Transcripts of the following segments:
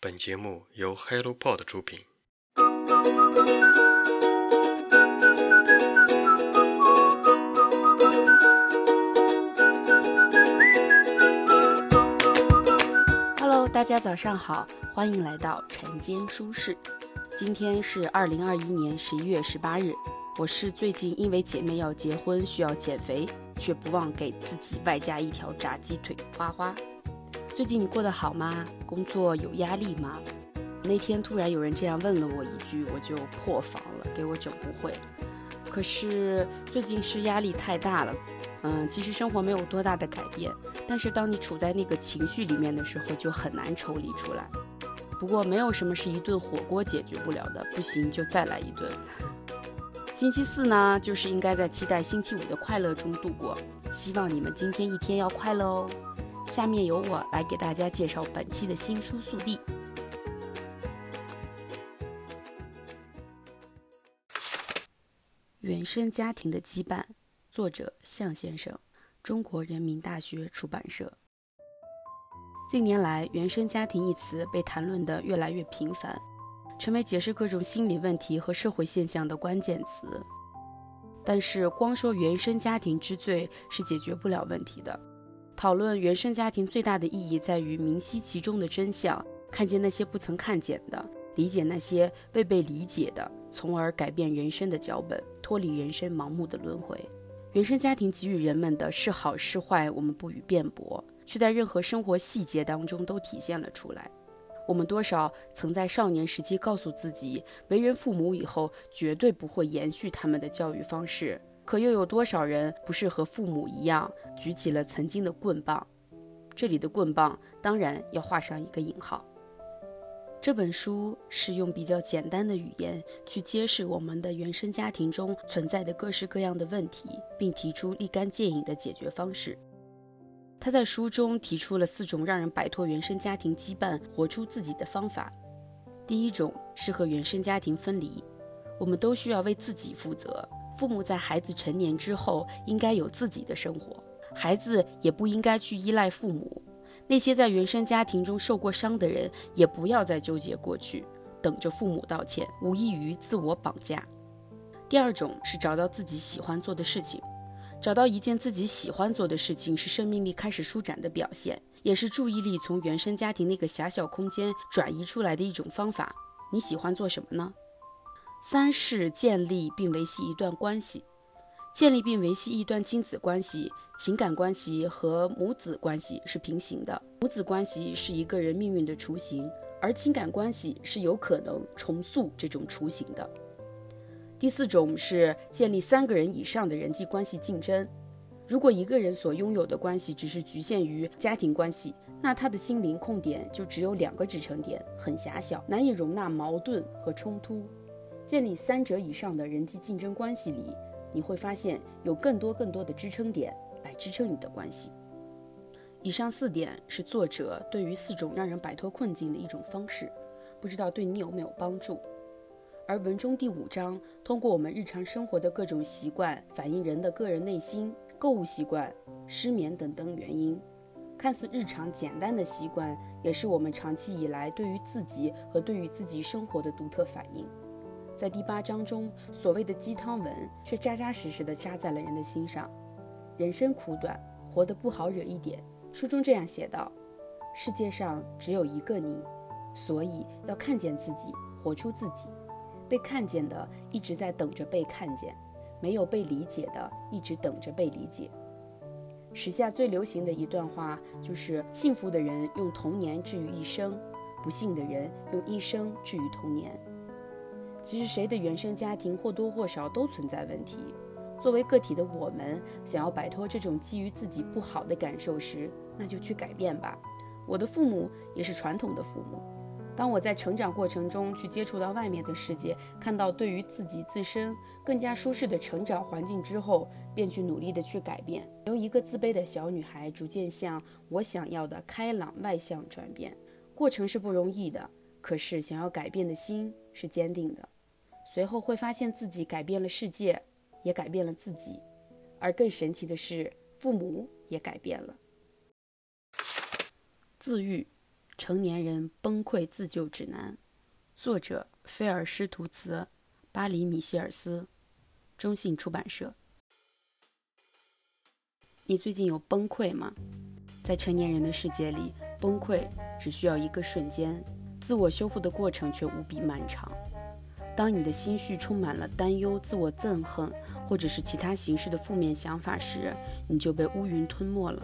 本节目由 HelloPod 出品。Hello，大家早上好，欢迎来到晨间舒适。今天是二零二一年十一月十八日，我是最近因为姐妹要结婚需要减肥，却不忘给自己外加一条炸鸡腿。花花，最近你过得好吗？工作有压力吗？那天突然有人这样问了我一句，我就破防了，给我整不会。可是最近是压力太大了，嗯，其实生活没有多大的改变，但是当你处在那个情绪里面的时候，就很难抽离出来。不过没有什么是一顿火锅解决不了的，不行就再来一顿。星期四呢，就是应该在期待星期五的快乐中度过。希望你们今天一天要快乐哦。下面由我来给大家介绍本期的新书速递。原生家庭的羁绊，作者向先生，中国人民大学出版社。近年来，“原生家庭”一词被谈论的越来越频繁，成为解释各种心理问题和社会现象的关键词。但是，光说原生家庭之罪是解决不了问题的。讨论原生家庭最大的意义在于明晰其中的真相，看见那些不曾看见的，理解那些未被理解的。从而改变人生的脚本，脱离人生盲目的轮回。原生家庭给予人们的是好是坏，我们不予辩驳，却在任何生活细节当中都体现了出来。我们多少曾在少年时期告诉自己，为人父母以后绝对不会延续他们的教育方式，可又有多少人不是和父母一样，举起了曾经的棍棒？这里的棍棒当然要画上一个引号。这本书是用比较简单的语言去揭示我们的原生家庭中存在的各式各样的问题，并提出立竿见影的解决方式。他在书中提出了四种让人摆脱原生家庭羁绊、活出自己的方法。第一种是和原生家庭分离，我们都需要为自己负责。父母在孩子成年之后应该有自己的生活，孩子也不应该去依赖父母。那些在原生家庭中受过伤的人，也不要再纠结过去，等着父母道歉，无异于自我绑架。第二种是找到自己喜欢做的事情，找到一件自己喜欢做的事情，是生命力开始舒展的表现，也是注意力从原生家庭那个狭小空间转移出来的一种方法。你喜欢做什么呢？三是建立并维系一段关系。建立并维系一段亲子关系、情感关系和母子关系是平行的。母子关系是一个人命运的雏形，而情感关系是有可能重塑这种雏形的。第四种是建立三个人以上的人际关系竞争。如果一个人所拥有的关系只是局限于家庭关系，那他的心灵空点就只有两个支撑点，很狭小，难以容纳矛盾和冲突。建立三者以上的人际竞争关系里。你会发现有更多更多的支撑点来支撑你的关系。以上四点是作者对于四种让人摆脱困境的一种方式，不知道对你有没有帮助。而文中第五章通过我们日常生活的各种习惯，反映人的个人内心、购物习惯、失眠等等原因。看似日常简单的习惯，也是我们长期以来对于自己和对于自己生活的独特反应。在第八章中，所谓的鸡汤文却扎扎实实地扎在了人的心上。人生苦短，活得不好惹一点。书中这样写道：世界上只有一个你，所以要看见自己，活出自己。被看见的一直在等着被看见，没有被理解的一直等着被理解。时下最流行的一段话就是：幸福的人用童年治愈一生，不幸的人用一生治愈童年。其实谁的原生家庭或多或少都存在问题。作为个体的我们，想要摆脱这种基于自己不好的感受时，那就去改变吧。我的父母也是传统的父母。当我在成长过程中去接触到外面的世界，看到对于自己自身更加舒适的成长环境之后，便去努力的去改变，由一个自卑的小女孩逐渐向我想要的开朗外向转变。过程是不容易的，可是想要改变的心是坚定的。随后会发现自己改变了世界，也改变了自己，而更神奇的是，父母也改变了。自愈，成年人崩溃自救指南》，作者菲尔施图茨，巴黎米歇尔斯，中信出版社。你最近有崩溃吗？在成年人的世界里，崩溃只需要一个瞬间，自我修复的过程却无比漫长。当你的心绪充满了担忧、自我憎恨，或者是其他形式的负面想法时，你就被乌云吞没了。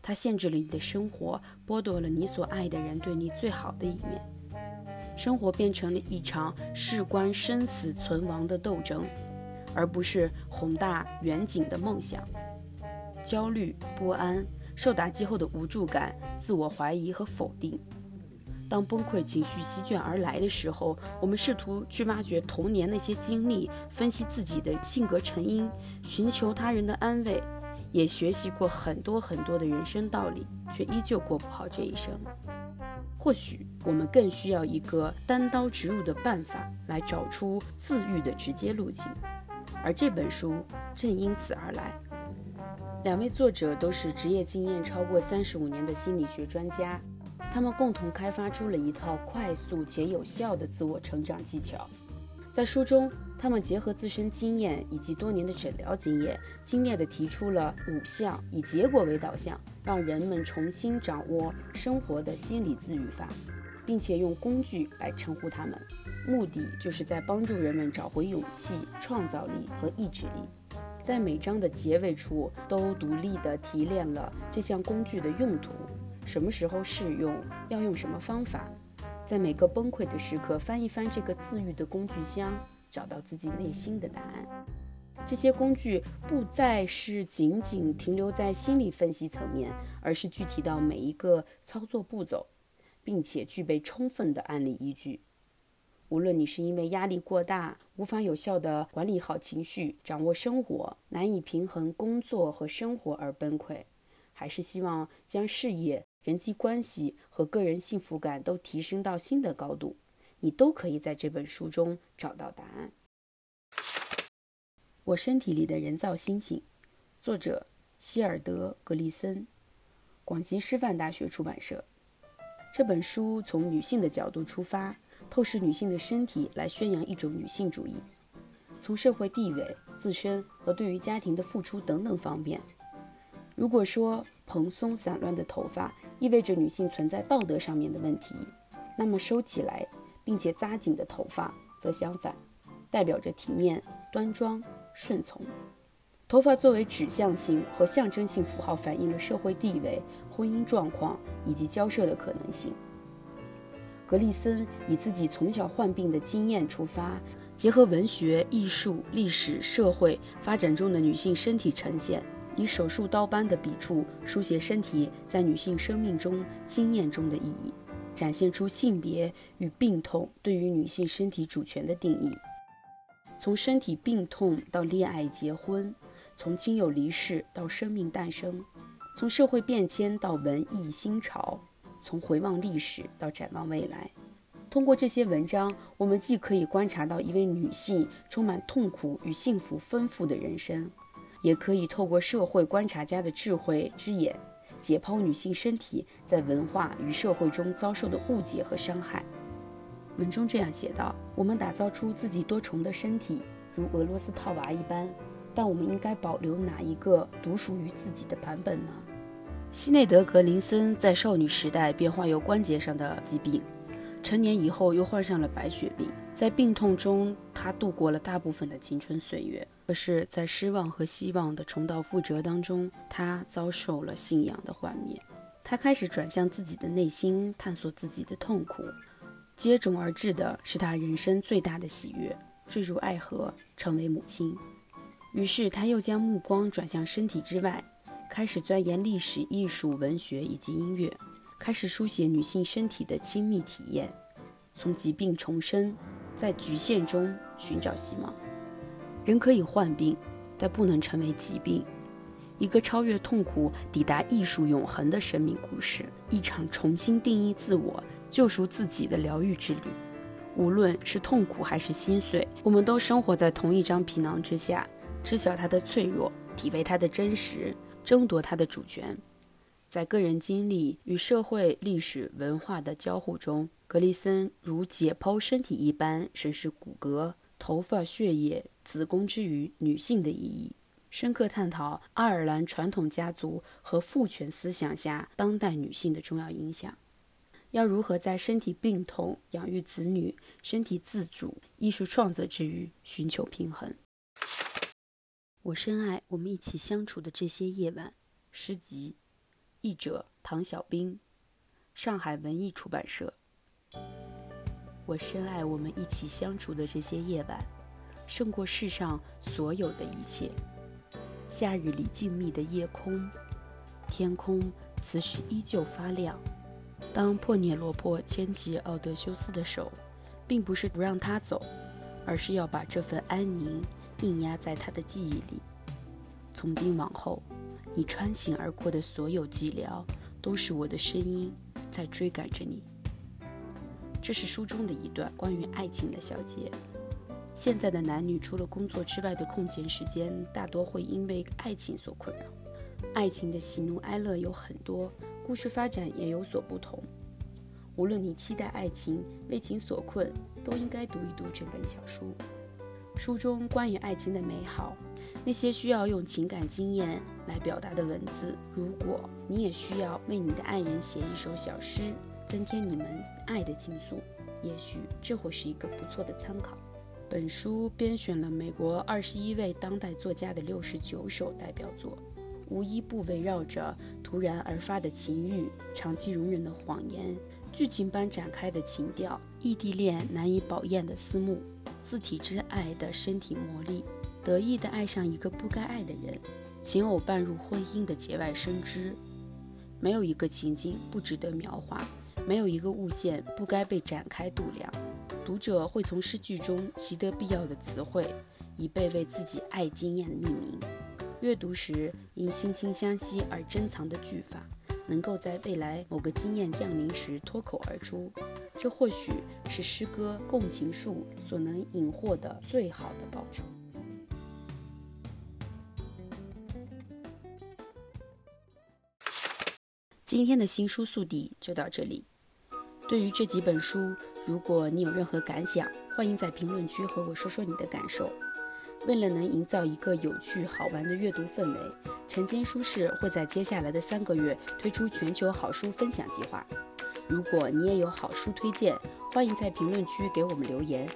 它限制了你的生活，剥夺了你所爱的人对你最好的一面。生活变成了一场事关生死存亡的斗争，而不是宏大远景的梦想。焦虑、不安、受打击后的无助感、自我怀疑和否定。当崩溃情绪席卷而来的时候，我们试图去挖掘童年那些经历，分析自己的性格成因，寻求他人的安慰，也学习过很多很多的人生道理，却依旧过不好这一生。或许我们更需要一个单刀直入的办法，来找出自愈的直接路径，而这本书正因此而来。两位作者都是职业经验超过三十五年的心理学专家。他们共同开发出了一套快速且有效的自我成长技巧。在书中，他们结合自身经验以及多年的诊疗经验，精炼地提出了五项以结果为导向，让人们重新掌握生活的心理自愈法，并且用工具来称呼他们，目的就是在帮助人们找回勇气、创造力和意志力。在每章的结尾处，都独立地提炼了这项工具的用途。什么时候适用？要用什么方法？在每个崩溃的时刻，翻一翻这个自愈的工具箱，找到自己内心的答案。这些工具不再是仅仅停留在心理分析层面，而是具体到每一个操作步骤，并且具备充分的案例依据。无论你是因为压力过大，无法有效地管理好情绪，掌握生活，难以平衡工作和生活而崩溃，还是希望将事业。人际关系和个人幸福感都提升到新的高度，你都可以在这本书中找到答案。我身体里的人造星星，作者希尔德·格利森，广西师范大学出版社。这本书从女性的角度出发，透视女性的身体，来宣扬一种女性主义，从社会地位、自身和对于家庭的付出等等方面。如果说蓬松散乱的头发，意味着女性存在道德上面的问题，那么收起来并且扎紧的头发则相反，代表着体面、端庄、顺从。头发作为指向性和象征性符号，反映了社会地位、婚姻状况以及交涉的可能性。格里森以自己从小患病的经验出发，结合文学、艺术、历史、社会发展中的女性身体呈现。以手术刀般的笔触书写身体在女性生命中经验中的意义，展现出性别与病痛对于女性身体主权的定义。从身体病痛到恋爱结婚，从亲友离世到生命诞生，从社会变迁到文艺新潮，从回望历史到展望未来。通过这些文章，我们既可以观察到一位女性充满痛苦与幸福丰富的人生。也可以透过社会观察家的智慧之眼，解剖女性身体在文化与社会中遭受的误解和伤害。文中这样写道：“我们打造出自己多重的身体，如俄罗斯套娃一般，但我们应该保留哪一个独属于自己的版本呢？”西内德·格林森在少女时代便患有关节上的疾病，成年以后又患上了白血病。在病痛中，他度过了大部分的青春岁月。可是，在失望和希望的重蹈覆辙当中，他遭受了信仰的幻灭。他开始转向自己的内心，探索自己的痛苦。接踵而至的是他人生最大的喜悦——坠入爱河，成为母亲。于是，他又将目光转向身体之外，开始钻研历史、艺术、文学以及音乐，开始书写女性身体的亲密体验，从疾病重生。在局限中寻找希望。人可以患病，但不能成为疾病。一个超越痛苦、抵达艺术永恒的生命故事，一场重新定义自我、救赎自己的疗愈之旅。无论是痛苦还是心碎，我们都生活在同一张皮囊之下，知晓它的脆弱，体味它的真实，争夺它的主权。在个人经历与社会、历史、文化的交互中，格里森如解剖身体一般审视骨骼、头发、血液、子宫之于女性的意义，深刻探讨爱尔兰传统家族和父权思想下当代女性的重要影响。要如何在身体病痛、养育子女、身体自主、艺术创作之余寻求平衡？我深爱我们一起相处的这些夜晚。诗集，译者唐小兵，上海文艺出版社。我深爱我们一起相处的这些夜晚，胜过世上所有的一切。夏日里静谧的夜空，天空此时依旧发亮。当珀涅洛珀牵起奥德修斯的手，并不是不让他走，而是要把这份安宁硬压在他的记忆里。从今往后，你穿行而过的所有寂寥，都是我的声音在追赶着你。这是书中的一段关于爱情的小节。现在的男女除了工作之外的空闲时间，大多会因为爱情所困扰。爱情的喜怒哀乐有很多。故事发展也有所不同。无论你期待爱情、为情所困，都应该读一读这本小书。书中关于爱情的美好，那些需要用情感经验来表达的文字，如果你也需要为你的爱人写一首小诗，增添你们爱的情愫，也许这会是一个不错的参考。本书编选了美国二十一位当代作家的六十九首代表作。无一不围绕着突然而发的情欲、长期容忍的谎言、剧情般展开的情调、异地恋难以饱咽的思慕、自体之爱的身体魔力、得意的爱上一个不该爱的人、情偶伴入婚姻的节外生枝。没有一个情景不值得描画，没有一个物件不该被展开度量。读者会从诗句中习得必要的词汇，以备为自己爱经验命名。阅读时因惺惺相惜而珍藏的句法，能够在未来某个经验降临时脱口而出，这或许是诗歌共情术所能引获的最好的报酬。今天的新书速递就到这里。对于这几本书，如果你有任何感想，欢迎在评论区和我说说你的感受。为了能营造一个有趣好玩的阅读氛围，晨间书市会在接下来的三个月推出全球好书分享计划。如果你也有好书推荐，欢迎在评论区给我们留言。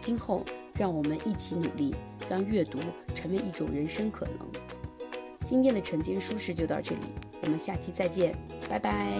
今后，让我们一起努力，让阅读成为一种人生可能。今天的晨间书市就到这里，我们下期再见，拜拜。